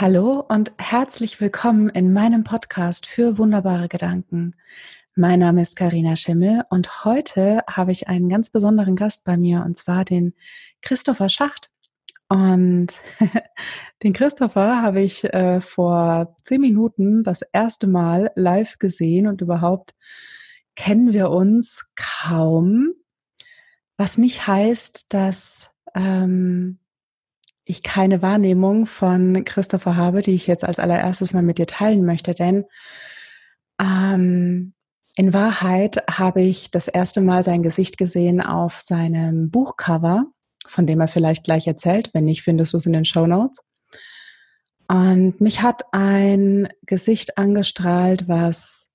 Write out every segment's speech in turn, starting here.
Hallo und herzlich willkommen in meinem Podcast für wunderbare Gedanken. Mein Name ist Karina Schimmel und heute habe ich einen ganz besonderen Gast bei mir und zwar den Christopher Schacht. Und den Christopher habe ich äh, vor zehn Minuten das erste Mal live gesehen und überhaupt kennen wir uns kaum, was nicht heißt, dass ähm, ich keine Wahrnehmung von Christopher habe, die ich jetzt als allererstes mal mit dir teilen möchte, denn ähm, in Wahrheit habe ich das erste Mal sein Gesicht gesehen auf seinem Buchcover, von dem er vielleicht gleich erzählt. Wenn nicht, findest du es in den Show Notes. Und mich hat ein Gesicht angestrahlt, was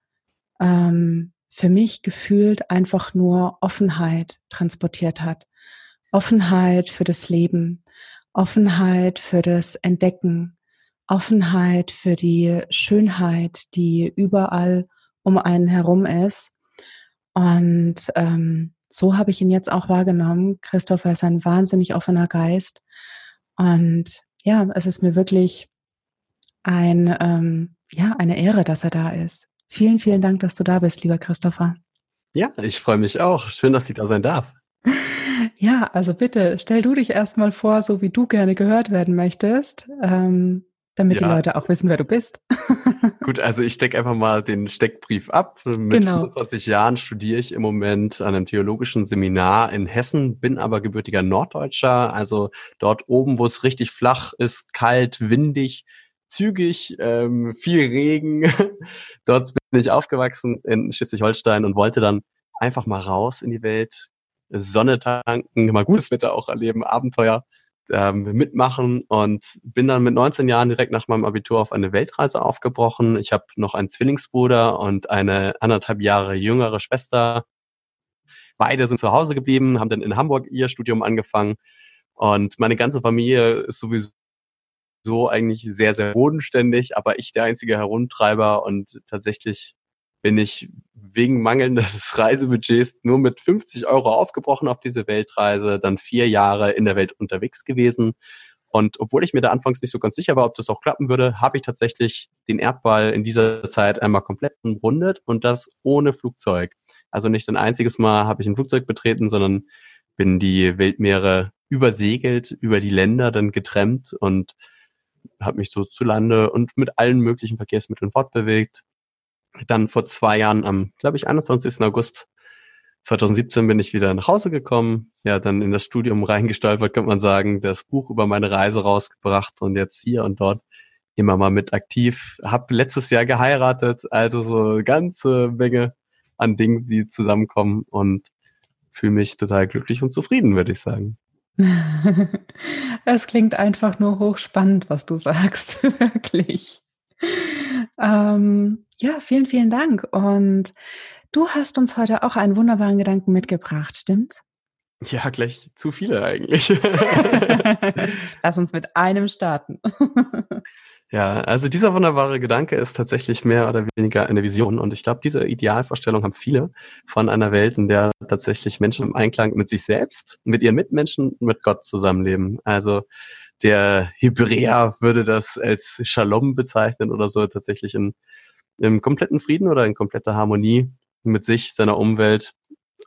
ähm, für mich gefühlt einfach nur Offenheit transportiert hat. Offenheit für das Leben, Offenheit für das Entdecken, Offenheit für die Schönheit, die überall um einen herum ist. Und ähm, so habe ich ihn jetzt auch wahrgenommen. Christopher ist ein wahnsinnig offener Geist. Und ja, es ist mir wirklich ein, ähm, ja, eine Ehre, dass er da ist. Vielen, vielen Dank, dass du da bist, lieber Christopher. Ja, ich freue mich auch. Schön, dass ich da sein darf. Ja, also bitte stell du dich erstmal vor, so wie du gerne gehört werden möchtest, ähm, damit ja. die Leute auch wissen, wer du bist. Gut, also ich stecke einfach mal den Steckbrief ab. Mit genau. 25 Jahren studiere ich im Moment an einem theologischen Seminar in Hessen, bin aber gebürtiger Norddeutscher, also dort oben, wo es richtig flach ist, kalt, windig, zügig, ähm, viel Regen. dort bin ich aufgewachsen in Schleswig-Holstein und wollte dann einfach mal raus in die Welt, Sonne tanken, mal gutes Wetter auch erleben, Abenteuer ähm, mitmachen und bin dann mit 19 Jahren direkt nach meinem Abitur auf eine Weltreise aufgebrochen. Ich habe noch einen Zwillingsbruder und eine anderthalb Jahre jüngere Schwester. Beide sind zu Hause geblieben, haben dann in Hamburg ihr Studium angefangen und meine ganze Familie ist sowieso so eigentlich sehr, sehr bodenständig, aber ich der einzige Herumtreiber und tatsächlich bin ich wegen mangelndes Reisebudgets nur mit 50 Euro aufgebrochen auf diese Weltreise, dann vier Jahre in der Welt unterwegs gewesen. Und obwohl ich mir da anfangs nicht so ganz sicher war, ob das auch klappen würde, habe ich tatsächlich den Erdball in dieser Zeit einmal komplett umrundet und das ohne Flugzeug. Also nicht ein einziges Mal habe ich ein Flugzeug betreten, sondern bin die Weltmeere übersegelt, über die Länder dann getrennt und habe mich so zu Lande und mit allen möglichen Verkehrsmitteln fortbewegt, dann vor zwei Jahren am, glaube ich, 21. August 2017 bin ich wieder nach Hause gekommen, ja, dann in das Studium reingestolpert, könnte man sagen, das Buch über meine Reise rausgebracht und jetzt hier und dort immer mal mit aktiv. Hab letztes Jahr geheiratet, also so ganze Menge an Dingen, die zusammenkommen und fühle mich total glücklich und zufrieden, würde ich sagen. Es klingt einfach nur hochspannend, was du sagst, wirklich. Ähm, ja, vielen, vielen Dank. Und du hast uns heute auch einen wunderbaren Gedanken mitgebracht, stimmt's? Ja, gleich zu viele eigentlich. Lass uns mit einem starten. ja, also dieser wunderbare Gedanke ist tatsächlich mehr oder weniger eine Vision. Und ich glaube, diese Idealvorstellung haben viele von einer Welt, in der tatsächlich Menschen im Einklang mit sich selbst, mit ihren Mitmenschen, mit Gott zusammenleben. Also der Hebräer würde das als Shalom bezeichnen oder so, tatsächlich in, im kompletten Frieden oder in kompletter Harmonie mit sich, seiner Umwelt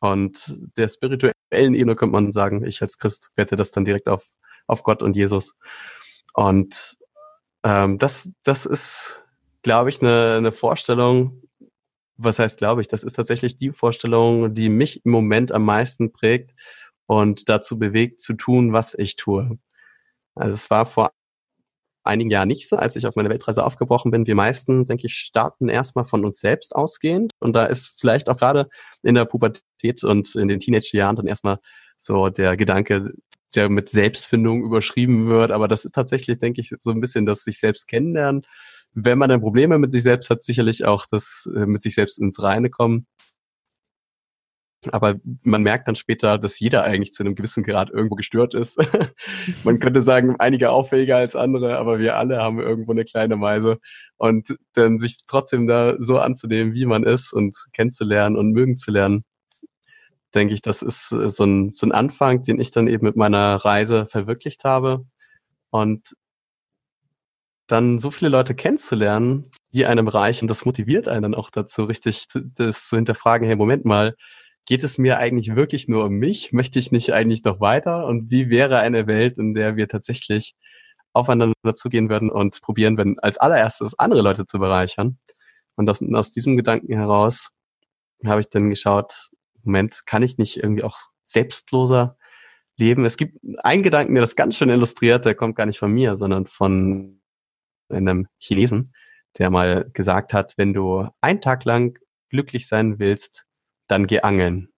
und der spirituellen Ebene könnte man sagen, ich als Christ werte das dann direkt auf, auf Gott und Jesus. Und ähm, das, das ist, glaube ich, eine, eine Vorstellung, was heißt, glaube ich, das ist tatsächlich die Vorstellung, die mich im Moment am meisten prägt und dazu bewegt zu tun, was ich tue. Also es war vor einigen Jahren nicht so, als ich auf meine Weltreise aufgebrochen bin. Wir meisten, denke ich, starten erstmal von uns selbst ausgehend. Und da ist vielleicht auch gerade in der Pubertät und in den Teenagerjahren dann erstmal so der Gedanke, der mit Selbstfindung überschrieben wird. Aber das ist tatsächlich, denke ich, so ein bisschen das sich selbst kennenlernen. Wenn man dann Probleme mit sich selbst hat, sicherlich auch das äh, mit sich selbst ins Reine kommen. Aber man merkt dann später, dass jeder eigentlich zu einem gewissen Grad irgendwo gestört ist. man könnte sagen, einige auffälliger als andere, aber wir alle haben irgendwo eine kleine Meise. Und dann sich trotzdem da so anzunehmen, wie man ist und kennenzulernen und mögen zu lernen, denke ich, das ist so ein, so ein Anfang, den ich dann eben mit meiner Reise verwirklicht habe. Und dann so viele Leute kennenzulernen, die einem reichen, das motiviert einen dann auch dazu, richtig das zu hinterfragen, hey, Moment mal, geht es mir eigentlich wirklich nur um mich? Möchte ich nicht eigentlich noch weiter? Und wie wäre eine Welt, in der wir tatsächlich aufeinander zugehen würden und probieren würden, als allererstes andere Leute zu bereichern? Und aus, aus diesem Gedanken heraus habe ich dann geschaut, Moment, kann ich nicht irgendwie auch selbstloser leben? Es gibt einen Gedanken, der das ganz schön illustriert, der kommt gar nicht von mir, sondern von einem Chinesen, der mal gesagt hat, wenn du einen Tag lang glücklich sein willst, dann geh angeln.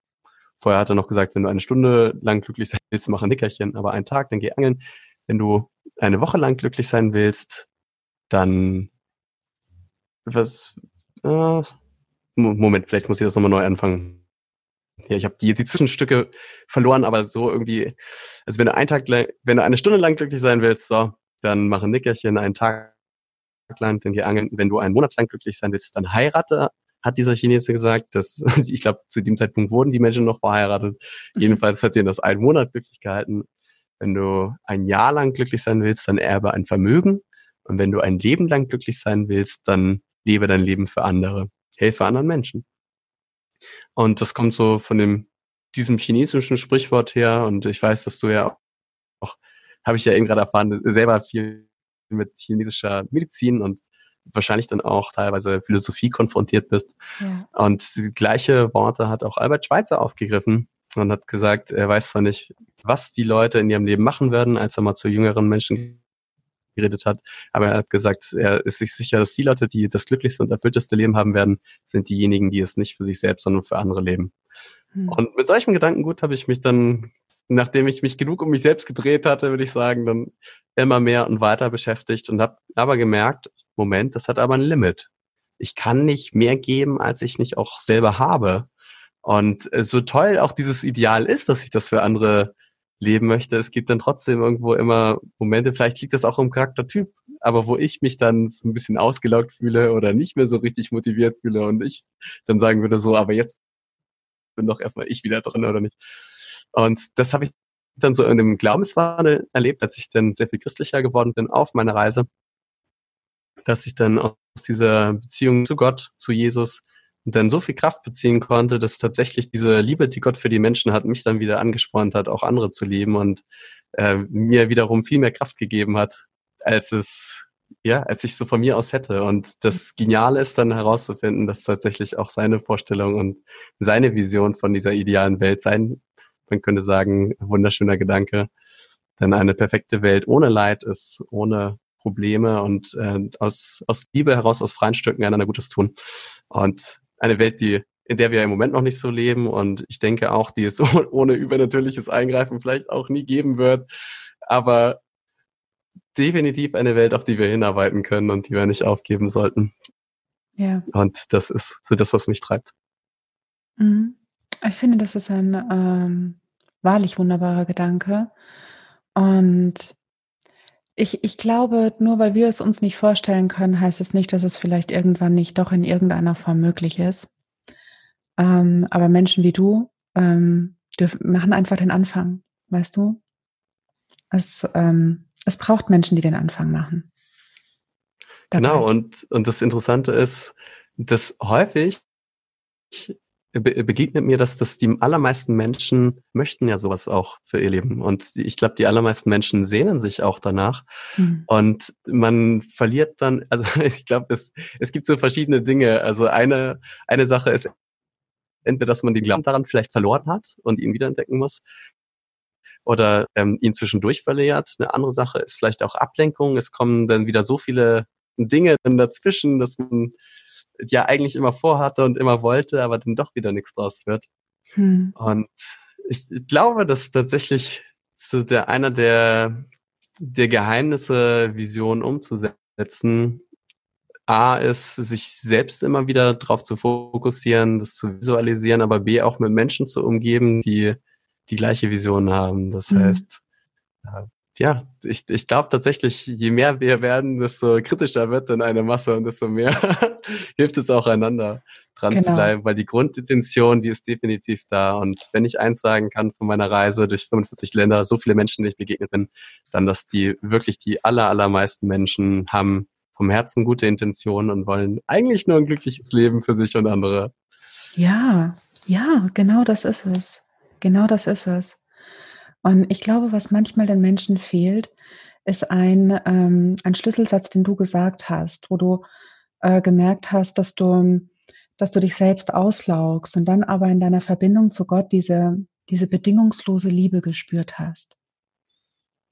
Vorher hat er noch gesagt, wenn du eine Stunde lang glücklich sein willst, mach ein Nickerchen, aber einen Tag, dann geh angeln. Wenn du eine Woche lang glücklich sein willst, dann was äh, Moment, vielleicht muss ich das nochmal neu anfangen. Ja, ich habe die, die Zwischenstücke verloren, aber so irgendwie, also wenn du einen Tag lang, wenn du eine Stunde lang glücklich sein willst, so, dann mach ein Nickerchen, einen Tag lang, dann geh angeln. Wenn du einen Monat lang glücklich sein willst, dann heirate hat dieser Chinese gesagt, dass ich glaube, zu dem Zeitpunkt wurden die Menschen noch verheiratet. Jedenfalls hat ihn das einen Monat glücklich gehalten. Wenn du ein Jahr lang glücklich sein willst, dann erbe ein Vermögen. Und wenn du ein Leben lang glücklich sein willst, dann lebe dein Leben für andere. Helfe anderen Menschen. Und das kommt so von dem, diesem chinesischen Sprichwort her. Und ich weiß, dass du ja auch, habe ich ja eben gerade erfahren, selber viel mit chinesischer Medizin und wahrscheinlich dann auch teilweise Philosophie konfrontiert bist. Ja. Und gleiche Worte hat auch Albert Schweitzer aufgegriffen und hat gesagt, er weiß zwar nicht, was die Leute in ihrem Leben machen werden, als er mal zu jüngeren Menschen geredet hat, aber er hat gesagt, er ist sich sicher, dass die Leute, die das glücklichste und erfüllteste Leben haben werden, sind diejenigen, die es nicht für sich selbst, sondern für andere leben. Hm. Und mit solchem Gedankengut habe ich mich dann nachdem ich mich genug um mich selbst gedreht hatte, würde ich sagen, dann immer mehr und weiter beschäftigt und habe aber gemerkt, Moment, das hat aber ein Limit. Ich kann nicht mehr geben, als ich nicht auch selber habe. Und äh, so toll auch dieses Ideal ist, dass ich das für andere leben möchte, es gibt dann trotzdem irgendwo immer Momente, vielleicht liegt das auch im Charaktertyp, aber wo ich mich dann so ein bisschen ausgelaugt fühle oder nicht mehr so richtig motiviert fühle und ich dann sagen würde so, aber jetzt bin doch erstmal ich wieder drin oder nicht. Und das habe ich dann so in dem Glaubenswandel erlebt, als ich dann sehr viel christlicher geworden bin auf meiner Reise, dass ich dann aus dieser Beziehung zu Gott, zu Jesus, dann so viel Kraft beziehen konnte, dass tatsächlich diese Liebe, die Gott für die Menschen hat, mich dann wieder angespornt hat, auch andere zu lieben und äh, mir wiederum viel mehr Kraft gegeben hat, als es ja, als ich so von mir aus hätte. Und das Geniale ist dann herauszufinden, dass tatsächlich auch seine Vorstellung und seine Vision von dieser idealen Welt sein man könnte sagen, wunderschöner Gedanke. Denn eine perfekte Welt ohne Leid ist, ohne Probleme und äh, aus, aus Liebe heraus, aus freien Stücken einander Gutes tun. Und eine Welt, die in der wir im Moment noch nicht so leben und ich denke auch, die es ohne übernatürliches Eingreifen vielleicht auch nie geben wird, aber definitiv eine Welt, auf die wir hinarbeiten können und die wir nicht aufgeben sollten. Ja. Und das ist so das, was mich treibt. Mhm. Ich finde, das ist ein ähm, wahrlich wunderbarer Gedanke. Und ich, ich glaube, nur weil wir es uns nicht vorstellen können, heißt es nicht, dass es vielleicht irgendwann nicht doch in irgendeiner Form möglich ist. Ähm, aber Menschen wie du ähm, dürfen, machen einfach den Anfang, weißt du? Es, ähm, es braucht Menschen, die den Anfang machen. Dabei. Genau, und, und das Interessante ist, dass häufig begegnet mir, dass das die allermeisten Menschen möchten ja sowas auch für ihr Leben. Und ich glaube, die allermeisten Menschen sehnen sich auch danach. Mhm. Und man verliert dann, also ich glaube, es, es gibt so verschiedene Dinge. Also eine, eine Sache ist entweder, dass man den Glauben daran vielleicht verloren hat und ihn wiederentdecken muss. Oder ähm, ihn zwischendurch verliert. Eine andere Sache ist vielleicht auch Ablenkung. Es kommen dann wieder so viele Dinge dazwischen, dass man ja eigentlich immer vorhatte und immer wollte, aber dann doch wieder nichts draus wird. Hm. Und ich glaube, dass tatsächlich so der einer der, der Geheimnisse, Visionen umzusetzen, A ist, sich selbst immer wieder darauf zu fokussieren, das zu visualisieren, aber B auch mit Menschen zu umgeben, die die gleiche Vision haben. Das mhm. heißt, ja, ich, ich glaube tatsächlich, je mehr wir werden, desto kritischer wird dann eine Masse und desto mehr hilft es auch einander dran genau. zu bleiben, weil die Grundintention, die ist definitiv da. Und wenn ich eins sagen kann von meiner Reise durch 45 Länder, so viele Menschen, die ich begegnet bin, dann, dass die wirklich die aller, allermeisten Menschen haben vom Herzen gute Intentionen und wollen eigentlich nur ein glückliches Leben für sich und andere. Ja, ja, genau das ist es. Genau das ist es. Und ich glaube, was manchmal den Menschen fehlt, ist ein, ähm, ein Schlüsselsatz, den du gesagt hast, wo du äh, gemerkt hast, dass du, dass du dich selbst auslaugst und dann aber in deiner Verbindung zu Gott diese, diese bedingungslose Liebe gespürt hast.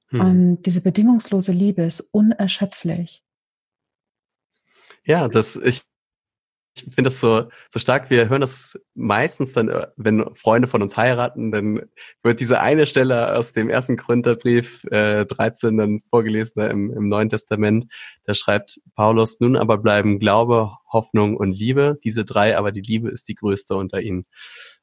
Hm. Und diese bedingungslose Liebe ist unerschöpflich. Ja, das, ich, ich finde das so, so stark. Wir hören das meistens dann, äh, wenn Freunde von uns heiraten, dann wird diese eine Stelle aus dem ersten Korintherbrief äh, 13 dann vorgelesen im, im Neuen Testament. Da schreibt Paulus, nun aber bleiben Glaube, Hoffnung und Liebe. Diese drei, aber die Liebe ist die größte unter ihnen.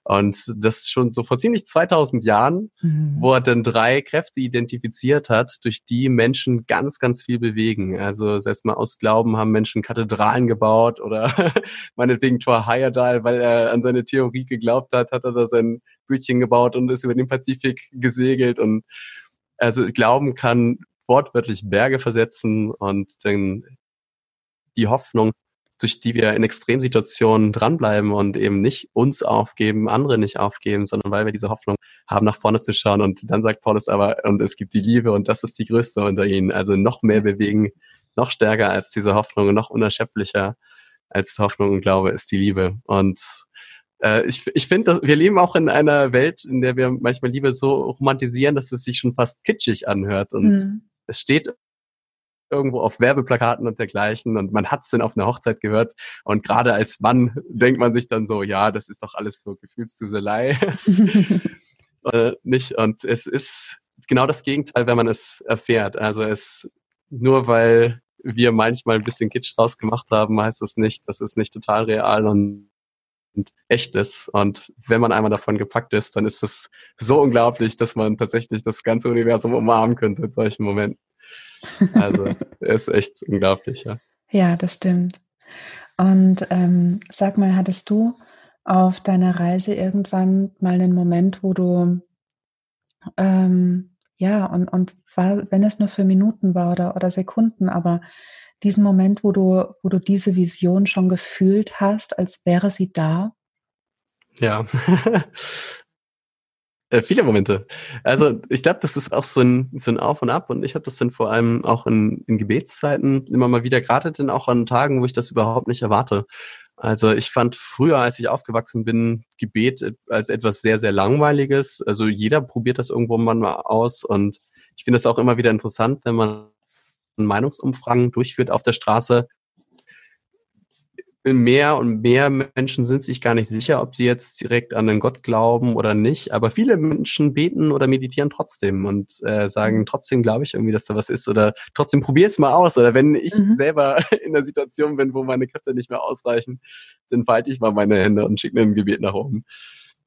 Und das schon so vor ziemlich 2000 Jahren, mhm. wo er dann drei Kräfte identifiziert hat, durch die Menschen ganz, ganz viel bewegen. Also selbst mal aus Glauben haben Menschen Kathedralen gebaut oder meinetwegen Thor Heyerdahl, weil er an seine Theorie geglaubt hat, hat er da sein Bötchen gebaut und ist über den Pazifik gesegelt. Und also Glauben kann wortwörtlich Berge versetzen und dann die Hoffnung, durch die wir in Extremsituationen dranbleiben und eben nicht uns aufgeben, andere nicht aufgeben, sondern weil wir diese Hoffnung haben, nach vorne zu schauen. Und dann sagt Paulus aber, und es gibt die Liebe und das ist die größte unter ihnen. Also noch mehr bewegen, noch stärker als diese Hoffnung und noch unerschöpflicher als Hoffnung und Glaube ist die Liebe. Und äh, ich, ich finde, wir leben auch in einer Welt, in der wir manchmal Liebe so romantisieren, dass es sich schon fast kitschig anhört. Und mhm. es steht irgendwo auf Werbeplakaten und dergleichen und man hat es dann auf einer Hochzeit gehört und gerade als Mann denkt man sich dann so, ja, das ist doch alles so Gefühlsduselei. äh, nicht und es ist genau das Gegenteil, wenn man es erfährt. Also es nur weil wir manchmal ein bisschen Kitsch draus gemacht haben, heißt es nicht, das ist nicht total real und und echt ist. Und wenn man einmal davon gepackt ist, dann ist es so unglaublich, dass man tatsächlich das ganze Universum umarmen könnte in solchen Momenten. Also ist echt unglaublich, ja. Ja, das stimmt. Und ähm, sag mal, hattest du auf deiner Reise irgendwann mal einen Moment, wo du ähm, ja, und, und war, wenn es nur für Minuten war oder, oder Sekunden, aber diesen Moment, wo du, wo du diese Vision schon gefühlt hast, als wäre sie da? Ja, Äh, viele Momente. Also ich glaube, das ist auch so ein, so ein Auf und Ab und ich habe das dann vor allem auch in, in Gebetszeiten immer mal wieder, gerade dann auch an Tagen, wo ich das überhaupt nicht erwarte. Also ich fand früher, als ich aufgewachsen bin, Gebet als etwas sehr, sehr langweiliges. Also jeder probiert das irgendwo mal aus und ich finde es auch immer wieder interessant, wenn man Meinungsumfragen durchführt auf der Straße, mehr und mehr Menschen sind sich gar nicht sicher, ob sie jetzt direkt an den Gott glauben oder nicht. Aber viele Menschen beten oder meditieren trotzdem und äh, sagen mhm. trotzdem, glaube ich irgendwie, dass da was ist oder trotzdem probier es mal aus. Oder wenn ich mhm. selber in der Situation bin, wo meine Kräfte nicht mehr ausreichen, dann falte ich mal meine Hände und schicke mir ein Gebet nach oben.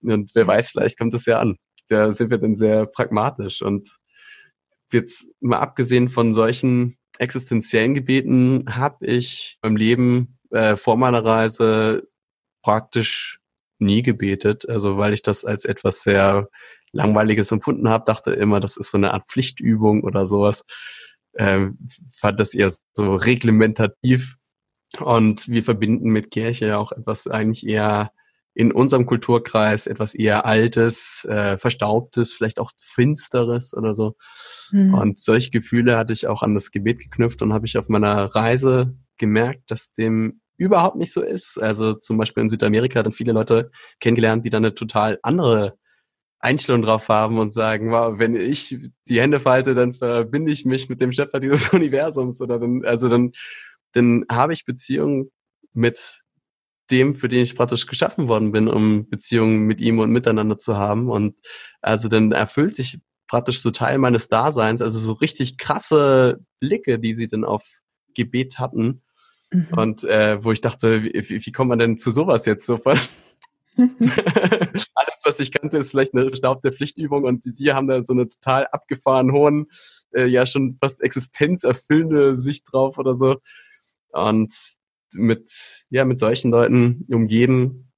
Und wer weiß, vielleicht kommt es ja an. Da sind wir dann sehr pragmatisch und jetzt mal abgesehen von solchen existenziellen Gebeten habe ich beim Leben äh, vor meiner Reise praktisch nie gebetet, also weil ich das als etwas sehr langweiliges empfunden habe, dachte immer, das ist so eine Art Pflichtübung oder sowas. Ähm, fand das eher so reglementativ und wir verbinden mit Kirche ja auch etwas eigentlich eher in unserem Kulturkreis etwas eher Altes, äh, Verstaubtes, vielleicht auch Finsteres oder so. Mhm. Und solche Gefühle hatte ich auch an das Gebet geknüpft und habe ich auf meiner Reise gemerkt, dass dem überhaupt nicht so ist. Also zum Beispiel in Südamerika dann viele Leute kennengelernt, die dann eine total andere Einstellung drauf haben und sagen, wow, wenn ich die Hände falte, dann verbinde ich mich mit dem Schöpfer dieses Universums oder dann, also dann, dann habe ich Beziehungen mit dem, für den ich praktisch geschaffen worden bin, um Beziehungen mit ihm und miteinander zu haben. Und also dann erfüllt sich praktisch so Teil meines Daseins, also so richtig krasse Blicke, die sie dann auf Gebet hatten. Mhm. Und äh, wo ich dachte, wie, wie kommt man denn zu sowas jetzt so von? Alles, was ich kannte, ist vielleicht eine verstaubte Pflichtübung und die, die haben da so eine total abgefahren hohen, äh, ja schon fast existenzerfüllende Sicht drauf oder so. Und mit, ja, mit solchen Leuten umgeben,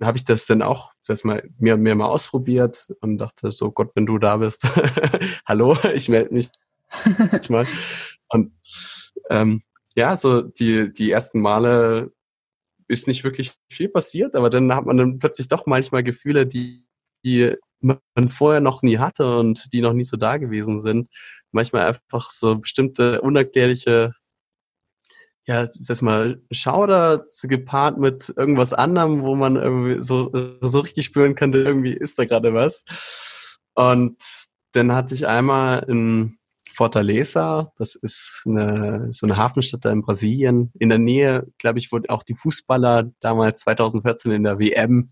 habe ich das dann auch das mal mehr und mehr mal ausprobiert und dachte so, Gott, wenn du da bist, hallo, ich melde mich mal. Und ähm, ja, so die, die ersten Male ist nicht wirklich viel passiert, aber dann hat man dann plötzlich doch manchmal Gefühle, die, die man vorher noch nie hatte und die noch nie so da gewesen sind. Manchmal einfach so bestimmte unerklärliche ja, sag mal, Schauder gepaart mit irgendwas anderem, wo man irgendwie so, so richtig spüren könnte, irgendwie ist da gerade was. Und dann hatte ich einmal in Fortaleza, das ist eine, so eine Hafenstadt da in Brasilien, in der Nähe, glaube ich, wo auch die Fußballer damals 2014 in der WM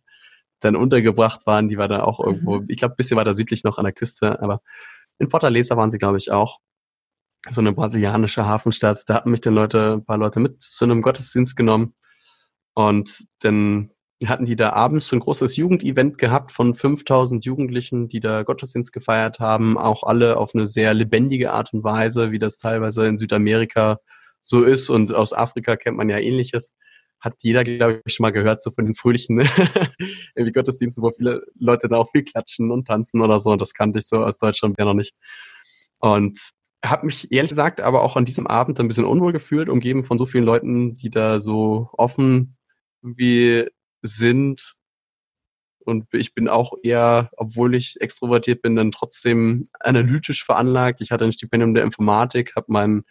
dann untergebracht waren, die war da auch irgendwo, mhm. ich glaube, ein bisschen weiter südlich noch an der Küste, aber in Fortaleza waren sie, glaube ich, auch so eine brasilianische Hafenstadt. Da hatten mich dann Leute, ein paar Leute mit zu einem Gottesdienst genommen. Und dann hatten die da abends so ein großes Jugendevent gehabt von 5000 Jugendlichen, die da Gottesdienst gefeiert haben. Auch alle auf eine sehr lebendige Art und Weise, wie das teilweise in Südamerika so ist. Und aus Afrika kennt man ja ähnliches. Hat jeder, glaube ich, schon mal gehört, so von den fröhlichen irgendwie Gottesdiensten, wo viele Leute da auch viel klatschen und tanzen oder so. Und das kannte ich so aus Deutschland ja noch nicht. Und habe mich ehrlich gesagt aber auch an diesem Abend ein bisschen unwohl gefühlt, umgeben von so vielen Leuten, die da so offen wie sind. Und ich bin auch eher, obwohl ich extrovertiert bin, dann trotzdem analytisch veranlagt. Ich hatte ein Stipendium der Informatik, habe mein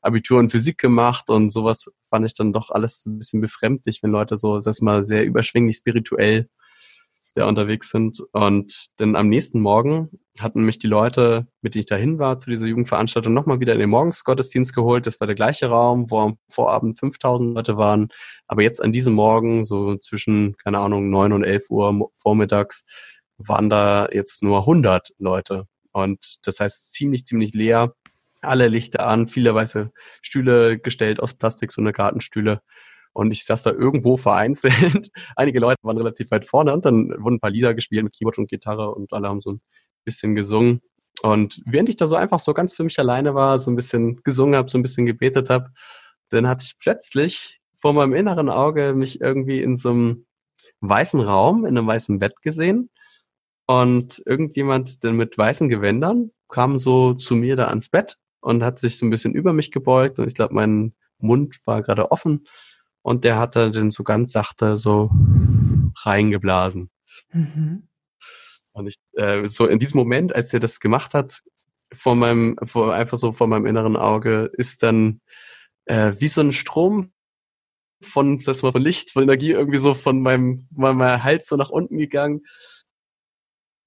Abitur in Physik gemacht und sowas fand ich dann doch alles ein bisschen befremdlich, wenn Leute so, sag mal, sehr überschwänglich spirituell da unterwegs sind. Und dann am nächsten Morgen hatten mich die Leute, mit denen ich dahin war, zu dieser Jugendveranstaltung nochmal wieder in den Morgensgottesdienst geholt. Das war der gleiche Raum, wo am Vorabend 5000 Leute waren. Aber jetzt an diesem Morgen, so zwischen, keine Ahnung, 9 und 11 Uhr vormittags, waren da jetzt nur 100 Leute. Und das heißt ziemlich, ziemlich leer. Alle Lichter an, viele weiße Stühle gestellt aus Plastik, so eine Gartenstühle. Und ich saß da irgendwo vereinzelt. Einige Leute waren relativ weit vorne und dann wurden ein paar Lieder gespielt mit Keyboard und Gitarre und alle haben so ein bisschen gesungen. Und während ich da so einfach so ganz für mich alleine war, so ein bisschen gesungen habe, so ein bisschen gebetet habe, dann hatte ich plötzlich vor meinem inneren Auge mich irgendwie in so einem weißen Raum, in einem weißen Bett gesehen. Und irgendjemand denn mit weißen Gewändern kam so zu mir da ans Bett und hat sich so ein bisschen über mich gebeugt. Und ich glaube, mein Mund war gerade offen. Und der hat da dann so ganz sachte so reingeblasen. Mhm. Und ich, äh, so in diesem Moment, als er das gemacht hat, vor meinem, vor, einfach so vor meinem inneren Auge, ist dann äh, wie so ein Strom von, das mal von Licht, von Energie irgendwie so von meinem, meinem Hals so nach unten gegangen,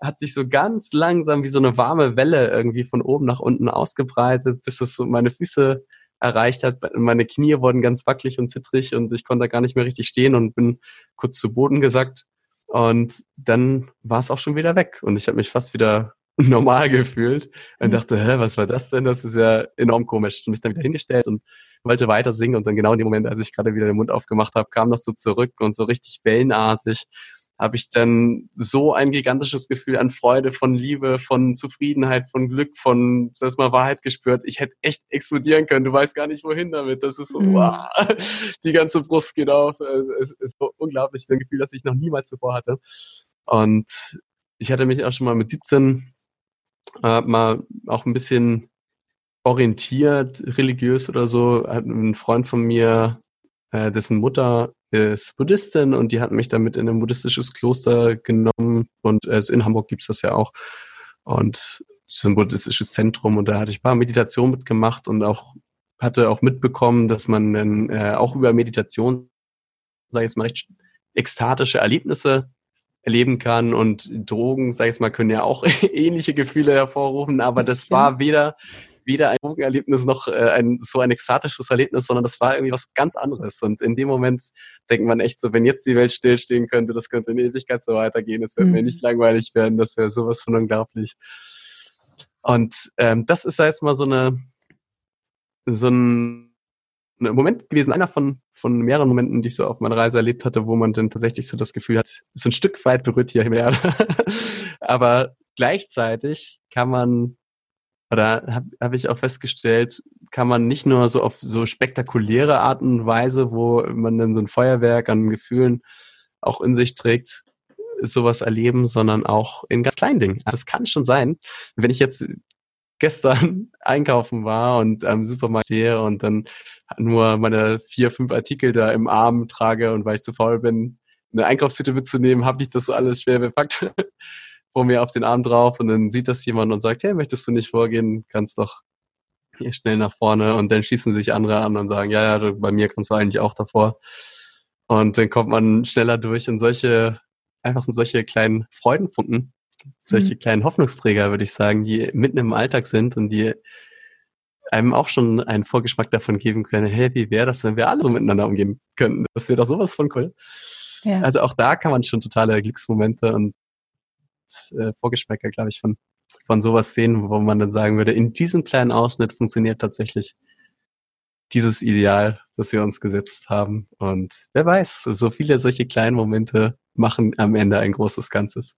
hat sich so ganz langsam wie so eine warme Welle irgendwie von oben nach unten ausgebreitet, bis es so meine Füße erreicht hat. Meine Knie wurden ganz wackelig und zittrig und ich konnte da gar nicht mehr richtig stehen und bin kurz zu Boden gesackt. Und dann war es auch schon wieder weg und ich habe mich fast wieder normal gefühlt und mhm. dachte, hä, was war das denn? Das ist ja enorm komisch. Und mich dann wieder hingestellt und wollte weiter singen und dann genau in dem Moment, als ich gerade wieder den Mund aufgemacht habe, kam das so zurück und so richtig wellenartig habe ich dann so ein gigantisches Gefühl an Freude, von Liebe, von Zufriedenheit, von Glück, von, das mal Wahrheit gespürt. Ich hätte echt explodieren können. Du weißt gar nicht, wohin damit. Das ist so, mhm. wow, die ganze Brust geht auf. Es ist so unglaublich ein Gefühl, das ich noch niemals zuvor hatte. Und ich hatte mich auch schon mal mit 17 äh, mal auch ein bisschen orientiert, religiös oder so. Hat ein Freund von mir, äh, dessen Mutter ist Buddhistin und die hat mich damit in ein buddhistisches Kloster genommen. Und also in Hamburg gibt's das ja auch. Und so ein buddhistisches Zentrum. Und da hatte ich ein paar Meditationen mitgemacht und auch hatte auch mitbekommen, dass man dann äh, auch über Meditation, sage ich jetzt mal, recht ekstatische Erlebnisse erleben kann. Und Drogen, sage ich jetzt mal, können ja auch ähnliche Gefühle hervorrufen, aber das, das war weder weder ein Drogenerlebnis noch äh, ein so ein ekstatisches Erlebnis, sondern das war irgendwie was ganz anderes. Und in dem Moment denkt man echt so, wenn jetzt die Welt stillstehen könnte, das könnte in Ewigkeit so weitergehen, es wird mhm. mir nicht langweilig werden, das wäre sowas von unglaublich. Und ähm, das ist jetzt mal so eine so ein Moment gewesen, einer von, von mehreren Momenten, die ich so auf meiner Reise erlebt hatte, wo man dann tatsächlich so das Gefühl hat, so ein Stück weit berührt hier im Erde. Aber gleichzeitig kann man oder habe hab ich auch festgestellt, kann man nicht nur so auf so spektakuläre Art und Weise, wo man dann so ein Feuerwerk an Gefühlen auch in sich trägt, sowas erleben, sondern auch in ganz kleinen Dingen. Das kann schon sein. Wenn ich jetzt gestern einkaufen war und am Supermarkt gehe und dann nur meine vier, fünf Artikel da im Arm trage und weil ich zu faul bin, eine Einkaufstüte mitzunehmen, habe ich das so alles schwer bepackt vor mir auf den Arm drauf und dann sieht das jemand und sagt, hey, möchtest du nicht vorgehen? Kannst doch hier schnell nach vorne und dann schießen sich andere an und sagen, ja, ja, bei mir kannst du eigentlich auch davor. Und dann kommt man schneller durch und solche, einfach sind solche kleinen Freudenfunken, solche mhm. kleinen Hoffnungsträger, würde ich sagen, die mitten im Alltag sind und die einem auch schon einen Vorgeschmack davon geben können, hey, wie wäre das, wenn wir alle so miteinander umgehen könnten? Das wäre doch sowas von cool. Ja. Also auch da kann man schon totale Glücksmomente und äh, Vorgeschmäcker, glaube ich, von, von sowas sehen, wo man dann sagen würde, in diesem kleinen Ausschnitt funktioniert tatsächlich dieses Ideal, das wir uns gesetzt haben. Und wer weiß, so viele solche kleinen Momente machen am Ende ein großes Ganzes.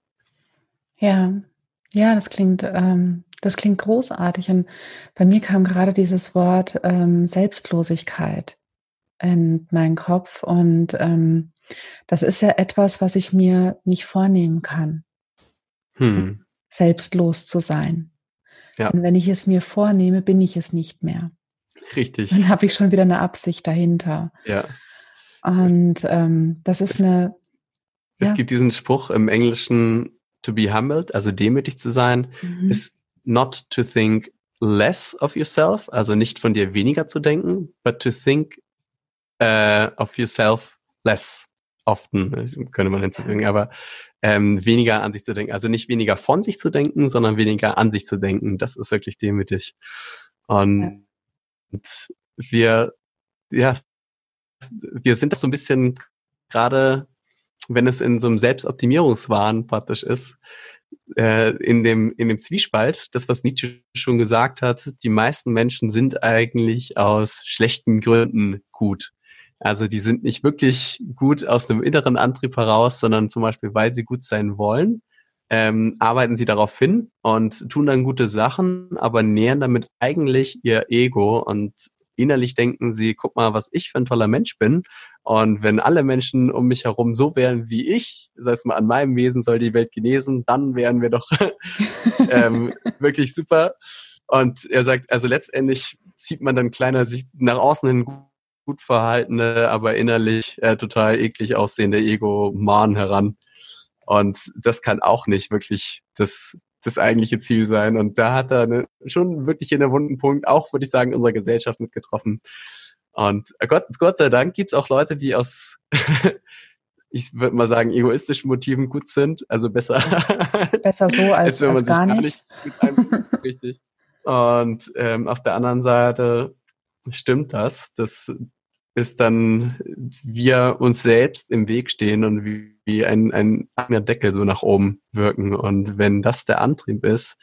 Ja, ja, das klingt, ähm, das klingt großartig. Und bei mir kam gerade dieses Wort ähm, Selbstlosigkeit in meinen Kopf. Und ähm, das ist ja etwas, was ich mir nicht vornehmen kann hm. selbstlos zu sein. Ja. Und wenn ich es mir vornehme, bin ich es nicht mehr. Richtig. Dann habe ich schon wieder eine Absicht dahinter. Ja. Und ähm, das ist es, eine. Es ja. gibt diesen Spruch im Englischen, to be humbled, also demütig zu sein, mhm. ist not to think less of yourself, also nicht von dir weniger zu denken, but to think uh, of yourself less often, könnte man hinzufügen, aber ähm, weniger an sich zu denken. Also nicht weniger von sich zu denken, sondern weniger an sich zu denken. Das ist wirklich demütig. Und ja. wir, ja, wir sind das so ein bisschen gerade, wenn es in so einem Selbstoptimierungswahn praktisch ist, äh, in dem in dem Zwiespalt, das was Nietzsche schon gesagt hat, die meisten Menschen sind eigentlich aus schlechten Gründen gut. Also die sind nicht wirklich gut aus einem inneren Antrieb heraus, sondern zum Beispiel, weil sie gut sein wollen, ähm, arbeiten sie darauf hin und tun dann gute Sachen, aber nähern damit eigentlich ihr Ego und innerlich denken sie, guck mal, was ich für ein toller Mensch bin. Und wenn alle Menschen um mich herum so wären wie ich, das heißt mal an meinem Wesen soll die Welt genesen, dann wären wir doch ähm, wirklich super. Und er sagt, also letztendlich zieht man dann kleiner sich nach außen hin gut verhaltene, aber innerlich äh, total eklig aussehende Ego-Man heran. Und das kann auch nicht wirklich das, das eigentliche Ziel sein. Und da hat er eine, schon wirklich in der wunden Punkt, auch würde ich sagen, unserer Gesellschaft mitgetroffen. Und äh, Gott, Gott sei Dank gibt es auch Leute, die aus, ich würde mal sagen, egoistischen Motiven gut sind. Also besser, besser so als, als wenn man als sich gar nicht. Gar nicht richtig. Und ähm, auf der anderen Seite stimmt das, dass ist dann wir uns selbst im Weg stehen und wie, wie ein, ein eigener Deckel so nach oben wirken. Und wenn das der Antrieb ist,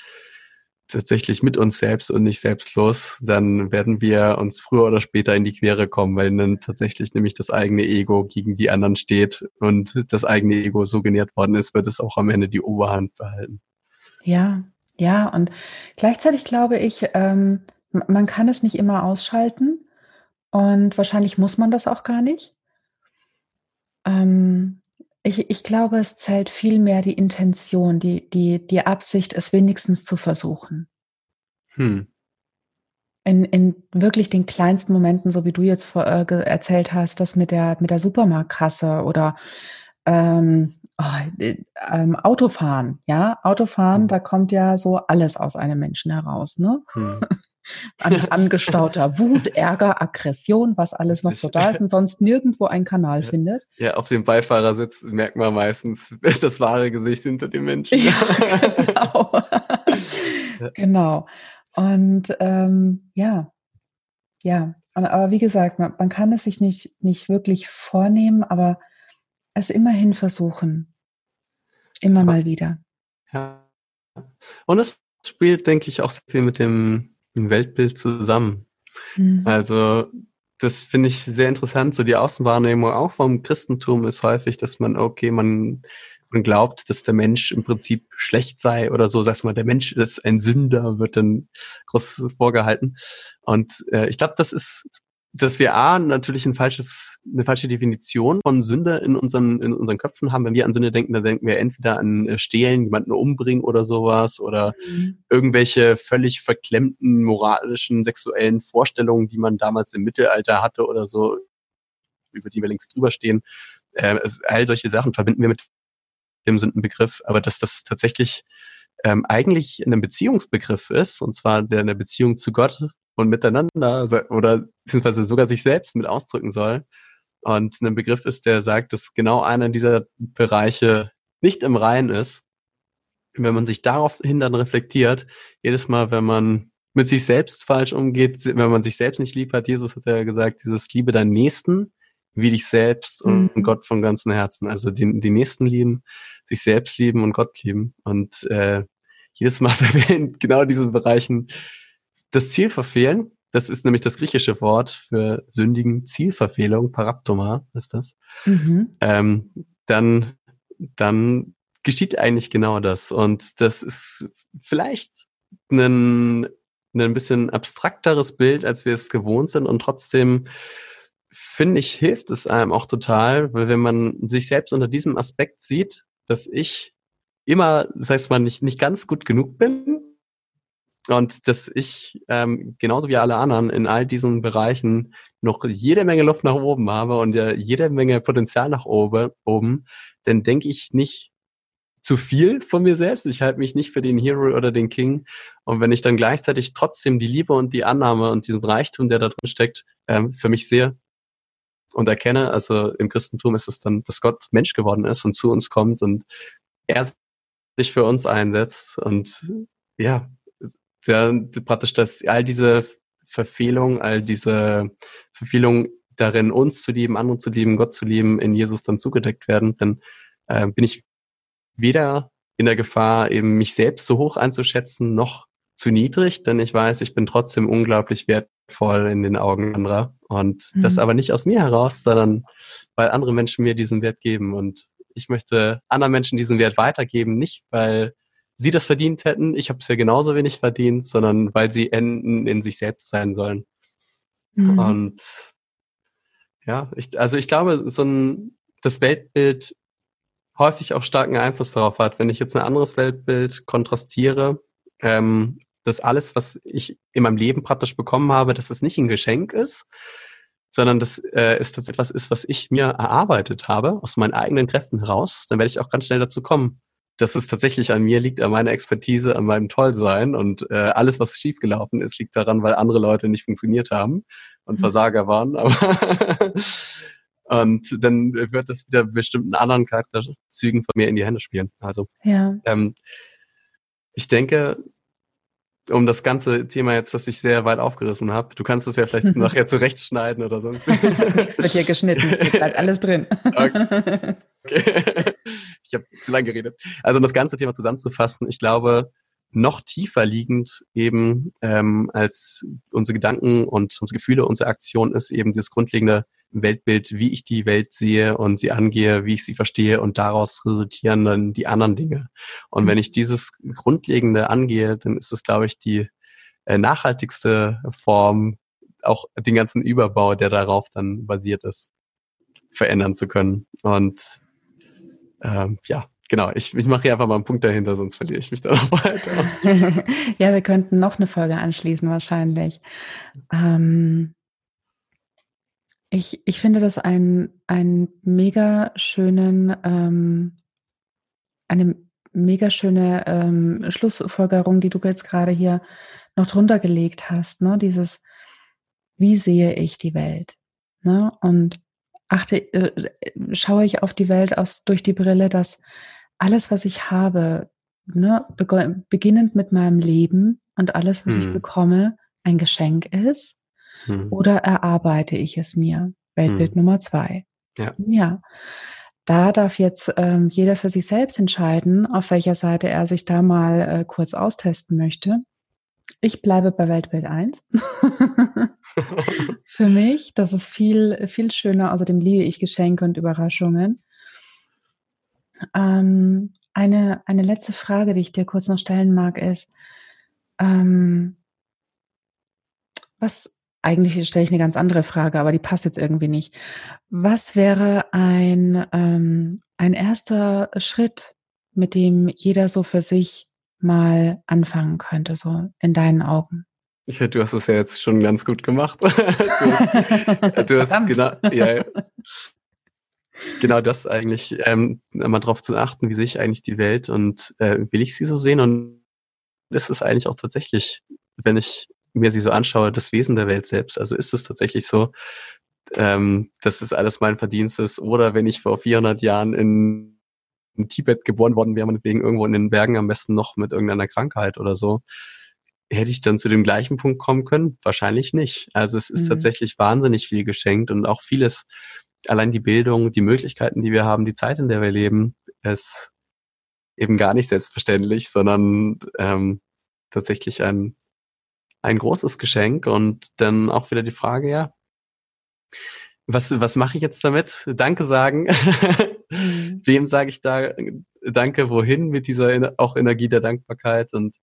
tatsächlich mit uns selbst und nicht selbstlos, dann werden wir uns früher oder später in die Quere kommen, weil dann tatsächlich nämlich das eigene Ego gegen die anderen steht und das eigene Ego so genährt worden ist, wird es auch am Ende die Oberhand behalten. Ja, ja, und gleichzeitig glaube ich, ähm, man kann es nicht immer ausschalten und wahrscheinlich muss man das auch gar nicht. Ähm, ich, ich glaube, es zählt viel mehr die Intention, die, die, die Absicht, es wenigstens zu versuchen. Hm. In, in wirklich den kleinsten Momenten, so wie du jetzt vor, äh, erzählt hast, das mit der, mit der Supermarktkasse oder ähm, oh, ähm, Autofahren, ja, Autofahren, hm. da kommt ja so alles aus einem Menschen heraus, ne? Hm. an angestauter Wut, Ärger, Aggression, was alles noch so da ist und sonst nirgendwo einen Kanal findet. Ja, auf dem Beifahrersitz merkt man meistens das wahre Gesicht hinter dem Menschen. Ja, genau. genau. Und ähm, ja, ja. Aber wie gesagt, man, man kann es sich nicht, nicht wirklich vornehmen, aber es immerhin versuchen. Immer mal wieder. Ja. Und es spielt, denke ich, auch sehr viel mit dem ein Weltbild zusammen. Mhm. Also das finde ich sehr interessant. So die Außenwahrnehmung auch vom Christentum ist häufig, dass man, okay, man man glaubt, dass der Mensch im Prinzip schlecht sei oder so, sagst mal, der Mensch ist ein Sünder, wird dann groß vorgehalten. Und äh, ich glaube, das ist, dass wir A, natürlich ein falsches, eine falsche Definition von Sünde in unseren, in unseren Köpfen haben. Wenn wir an Sünde denken, dann denken wir entweder an äh, Stehlen, jemanden umbringen oder sowas oder mhm. irgendwelche völlig verklemmten moralischen, sexuellen Vorstellungen, die man damals im Mittelalter hatte oder so, über die wir längst drüber stehen. Äh, all solche Sachen verbinden wir mit dem Sündenbegriff, aber dass das tatsächlich ähm, eigentlich ein Beziehungsbegriff ist, und zwar der eine Beziehung zu Gott und miteinander oder beziehungsweise sogar sich selbst mit ausdrücken soll. Und ein Begriff ist, der sagt, dass genau einer dieser Bereiche nicht im Reinen ist. Wenn man sich daraufhin dann reflektiert, jedes Mal, wenn man mit sich selbst falsch umgeht, wenn man sich selbst nicht lieb hat, Jesus hat ja gesagt, dieses Liebe deinen Nächsten, wie dich selbst und mhm. Gott von ganzem Herzen. Also die, die Nächsten lieben, sich selbst lieben und Gott lieben. Und äh, jedes Mal, wenn wir in genau diesen Bereichen das Ziel verfehlen, das ist nämlich das griechische Wort für sündigen Zielverfehlung, Paraptoma ist das, mhm. ähm, dann, dann geschieht eigentlich genau das. Und das ist vielleicht ein, ein bisschen abstrakteres Bild, als wir es gewohnt sind und trotzdem finde ich, hilft es einem auch total, weil wenn man sich selbst unter diesem Aspekt sieht, dass ich immer, das heißt man nicht, nicht ganz gut genug bin und dass ich ähm, genauso wie alle anderen in all diesen Bereichen noch jede Menge Luft nach oben habe und ja, jede Menge Potenzial nach oben, oben dann denke ich nicht zu viel von mir selbst. Ich halte mich nicht für den Hero oder den King. Und wenn ich dann gleichzeitig trotzdem die Liebe und die Annahme und diesen Reichtum, der da drin steckt, ähm, für mich sehe, und erkenne, also im Christentum ist es dann, dass Gott Mensch geworden ist und zu uns kommt und er sich für uns einsetzt und ja, der, praktisch, dass all diese Verfehlung, all diese Verfehlung darin, uns zu lieben, andere zu lieben, Gott zu lieben, in Jesus dann zugedeckt werden, dann äh, bin ich weder in der Gefahr, eben mich selbst so hoch einzuschätzen, noch zu niedrig, denn ich weiß, ich bin trotzdem unglaublich wertvoll in den Augen anderer. Und mhm. das aber nicht aus mir heraus, sondern weil andere Menschen mir diesen Wert geben. Und ich möchte anderen Menschen diesen Wert weitergeben, nicht weil sie das verdient hätten, ich habe es ja genauso wenig verdient, sondern weil sie enden in sich selbst sein sollen. Mhm. Und ja, ich, also ich glaube, so ein das Weltbild häufig auch starken Einfluss darauf hat. Wenn ich jetzt ein anderes Weltbild kontrastiere, ähm, dass alles, was ich in meinem Leben praktisch bekommen habe, dass es nicht ein Geschenk ist, sondern dass äh, es tatsächlich etwas ist, was ich mir erarbeitet habe, aus meinen eigenen Kräften heraus, dann werde ich auch ganz schnell dazu kommen, dass es tatsächlich an mir liegt, an meiner Expertise, an meinem Tollsein und äh, alles, was schiefgelaufen ist, liegt daran, weil andere Leute nicht funktioniert haben und mhm. Versager waren. Aber und dann wird das wieder bestimmten anderen Charakterzügen von mir in die Hände spielen. Also ja. ähm, ich denke, um das ganze Thema jetzt, das ich sehr weit aufgerissen habe. Du kannst es ja vielleicht nachher zurechtschneiden oder sonst. es wird hier geschnitten, es bleibt alles drin. Okay. Okay. Ich habe zu lange geredet. Also um das ganze Thema zusammenzufassen, ich glaube, noch tiefer liegend eben ähm, als unsere Gedanken und unsere Gefühle, unsere Aktion ist eben das grundlegende Weltbild, wie ich die Welt sehe und sie angehe, wie ich sie verstehe und daraus resultieren dann die anderen Dinge. Und wenn mhm. ich dieses Grundlegende angehe, dann ist es, glaube ich, die äh, nachhaltigste Form, auch den ganzen Überbau, der darauf dann basiert ist, verändern zu können. Und ähm, ja, genau, ich, ich mache hier einfach mal einen Punkt dahinter, sonst verliere ich mich da noch weiter. ja, wir könnten noch eine Folge anschließen wahrscheinlich. Ähm, ich, ich finde das ein, ein mega schönen, ähm, eine mega schöne ähm, Schlussfolgerung, die du jetzt gerade hier noch drunter gelegt hast, ne? Dieses, wie sehe ich die Welt? Ne? Und achte, äh, schaue ich auf die Welt aus durch die Brille, dass alles, was ich habe, ne, beginnend mit meinem Leben und alles, was hm. ich bekomme, ein Geschenk ist hm. oder erarbeite ich es mir? Weltbild hm. Nummer zwei. Ja. ja. Da darf jetzt ähm, jeder für sich selbst entscheiden, auf welcher Seite er sich da mal äh, kurz austesten möchte. Ich bleibe bei Weltbild 1. für mich, das ist viel, viel schöner. Außerdem liebe ich Geschenke und Überraschungen. Ähm, eine, eine letzte Frage, die ich dir kurz noch stellen mag, ist, ähm, was, eigentlich stelle ich eine ganz andere Frage, aber die passt jetzt irgendwie nicht. Was wäre ein, ähm, ein erster Schritt, mit dem jeder so für sich mal anfangen könnte, so in deinen Augen? Finde, du hast es ja jetzt schon ganz gut gemacht. du hast, du hast genau, ja, genau das eigentlich, ähm, mal drauf zu achten, wie sehe ich eigentlich die Welt und äh, will ich sie so sehen? Und ist es eigentlich auch tatsächlich, wenn ich mir sie so anschaue, das Wesen der Welt selbst. Also ist es tatsächlich so, ähm, dass es alles mein Verdienst ist? Oder wenn ich vor 400 Jahren in, in Tibet geboren worden wäre, meinetwegen irgendwo in den Bergen am besten noch mit irgendeiner Krankheit oder so, hätte ich dann zu dem gleichen Punkt kommen können? Wahrscheinlich nicht. Also es ist mhm. tatsächlich wahnsinnig viel geschenkt und auch vieles, allein die Bildung, die Möglichkeiten, die wir haben, die Zeit, in der wir leben, ist eben gar nicht selbstverständlich, sondern ähm, tatsächlich ein, ein großes Geschenk. Und dann auch wieder die Frage, ja, was, was mache ich jetzt damit? Danke sagen. Mhm. Wem sage ich da Danke? Wohin mit dieser auch Energie der Dankbarkeit? Und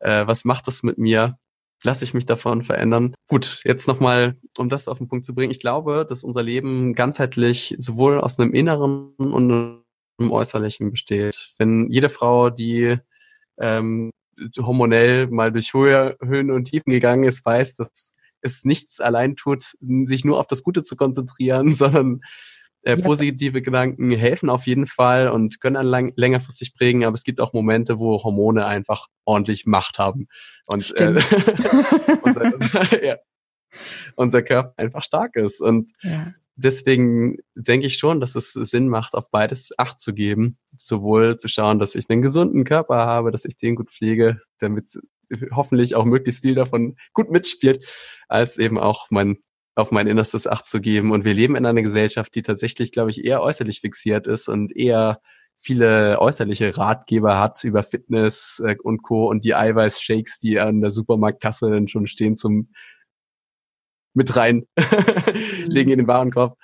äh, was macht das mit mir? lasse ich mich davon verändern. Gut, jetzt nochmal, um das auf den Punkt zu bringen. Ich glaube, dass unser Leben ganzheitlich sowohl aus einem inneren und einem äußerlichen besteht. Wenn jede Frau, die ähm, hormonell mal durch Höhen und Tiefen gegangen ist, weiß, dass es nichts allein tut, sich nur auf das Gute zu konzentrieren, sondern äh, positive Gedanken helfen auf jeden Fall und können einen lang, längerfristig prägen, aber es gibt auch Momente, wo Hormone einfach ordentlich Macht haben und äh, unser, ja, unser Körper einfach stark ist. Und ja. deswegen denke ich schon, dass es Sinn macht, auf beides Acht zu geben. Sowohl zu schauen, dass ich einen gesunden Körper habe, dass ich den gut pflege, damit hoffentlich auch möglichst viel davon gut mitspielt, als eben auch mein auf mein Innerstes Acht zu geben. Und wir leben in einer Gesellschaft, die tatsächlich, glaube ich, eher äußerlich fixiert ist und eher viele äußerliche Ratgeber hat über Fitness äh, und Co. und die Eiweißshakes, die an der Supermarktkasse dann schon stehen zum mit rein legen in den Warenkorb.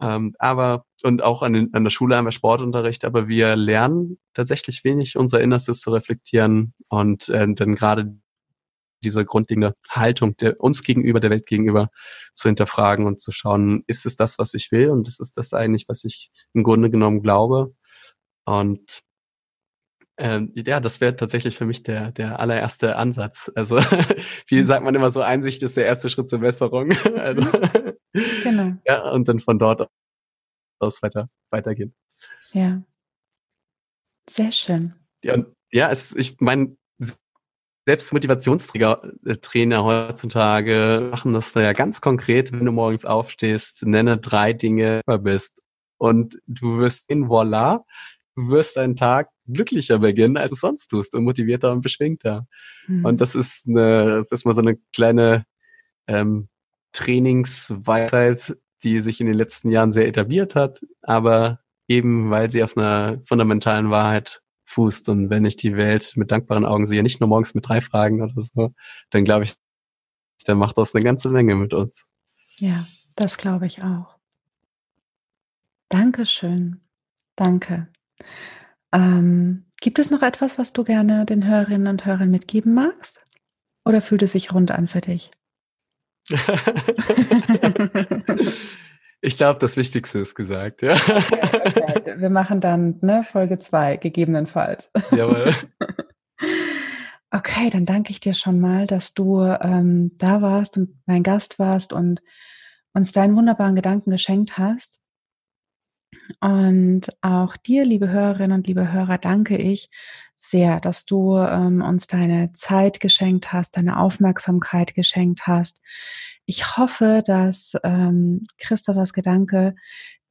Ähm, aber und auch an, den, an der Schule haben wir Sportunterricht, aber wir lernen tatsächlich wenig, unser Innerstes zu reflektieren und äh, dann gerade diese grundlegende Haltung der, uns gegenüber, der Welt gegenüber zu hinterfragen und zu schauen, ist es das, was ich will und ist es das eigentlich, was ich im Grunde genommen glaube? Und ähm, ja, das wäre tatsächlich für mich der, der allererste Ansatz. Also, wie sagt man immer so, Einsicht ist der erste Schritt zur Besserung. also, genau. Ja, und dann von dort aus weiter, weitergehen. Ja. Sehr schön. Ja, und, ja es, ich meine, selbst Motivationstrainer äh, heutzutage machen das ja ganz konkret, wenn du morgens aufstehst, nenne drei Dinge, bist. Und du wirst in voila, du wirst deinen Tag glücklicher beginnen, als du sonst tust und motivierter und beschwingter. Mhm. Und das ist eine, das ist mal so eine kleine ähm, Trainingsweisheit, die sich in den letzten Jahren sehr etabliert hat, aber eben weil sie auf einer fundamentalen Wahrheit fußt. Und wenn ich die Welt mit dankbaren Augen sehe, nicht nur morgens mit drei Fragen oder so, dann glaube ich, dann macht das eine ganze Menge mit uns. Ja, das glaube ich auch. Dankeschön. Danke. Ähm, gibt es noch etwas, was du gerne den Hörerinnen und Hörern mitgeben magst? Oder fühlt es sich rund an für dich? Ich glaube, das Wichtigste ist gesagt, ja. Okay, okay. Wir machen dann ne, Folge 2, gegebenenfalls. Jawohl. Okay, dann danke ich dir schon mal, dass du ähm, da warst und mein Gast warst und uns deinen wunderbaren Gedanken geschenkt hast. Und auch dir, liebe Hörerinnen und liebe Hörer, danke ich sehr, dass du ähm, uns deine Zeit geschenkt hast, deine Aufmerksamkeit geschenkt hast. Ich hoffe, dass ähm, Christophers Gedanke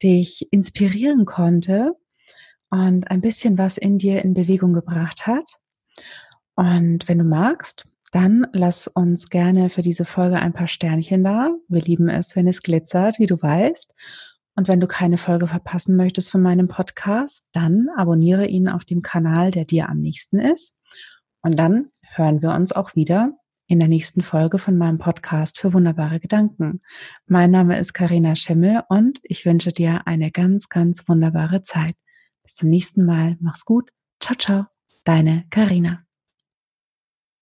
dich inspirieren konnte und ein bisschen was in dir in Bewegung gebracht hat. Und wenn du magst, dann lass uns gerne für diese Folge ein paar Sternchen da. Wir lieben es, wenn es glitzert, wie du weißt. Und wenn du keine Folge verpassen möchtest von meinem Podcast, dann abonniere ihn auf dem Kanal, der dir am nächsten ist. Und dann hören wir uns auch wieder in der nächsten Folge von meinem Podcast für wunderbare Gedanken. Mein Name ist Karina Schimmel und ich wünsche dir eine ganz, ganz wunderbare Zeit. Bis zum nächsten Mal. Mach's gut. Ciao, ciao. Deine Karina.